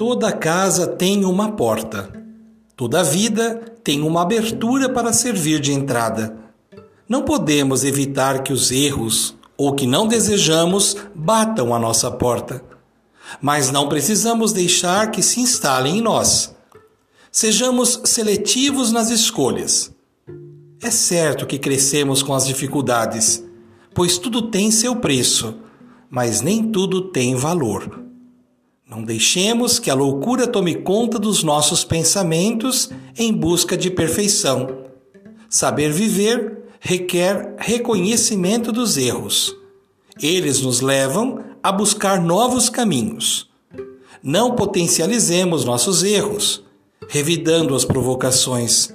Toda casa tem uma porta. Toda vida tem uma abertura para servir de entrada. Não podemos evitar que os erros ou que não desejamos batam a nossa porta. Mas não precisamos deixar que se instalem em nós. Sejamos seletivos nas escolhas. É certo que crescemos com as dificuldades, pois tudo tem seu preço, mas nem tudo tem valor. Não deixemos que a loucura tome conta dos nossos pensamentos em busca de perfeição. Saber viver requer reconhecimento dos erros. Eles nos levam a buscar novos caminhos. Não potencializemos nossos erros, revidando as provocações,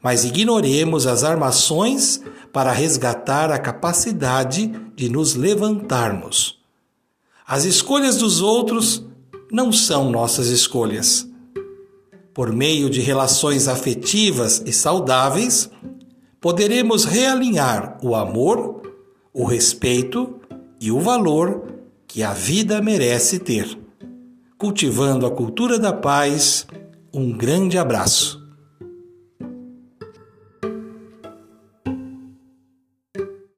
mas ignoremos as armações para resgatar a capacidade de nos levantarmos. As escolhas dos outros não são nossas escolhas. Por meio de relações afetivas e saudáveis, poderemos realinhar o amor, o respeito e o valor que a vida merece ter. Cultivando a cultura da paz, um grande abraço.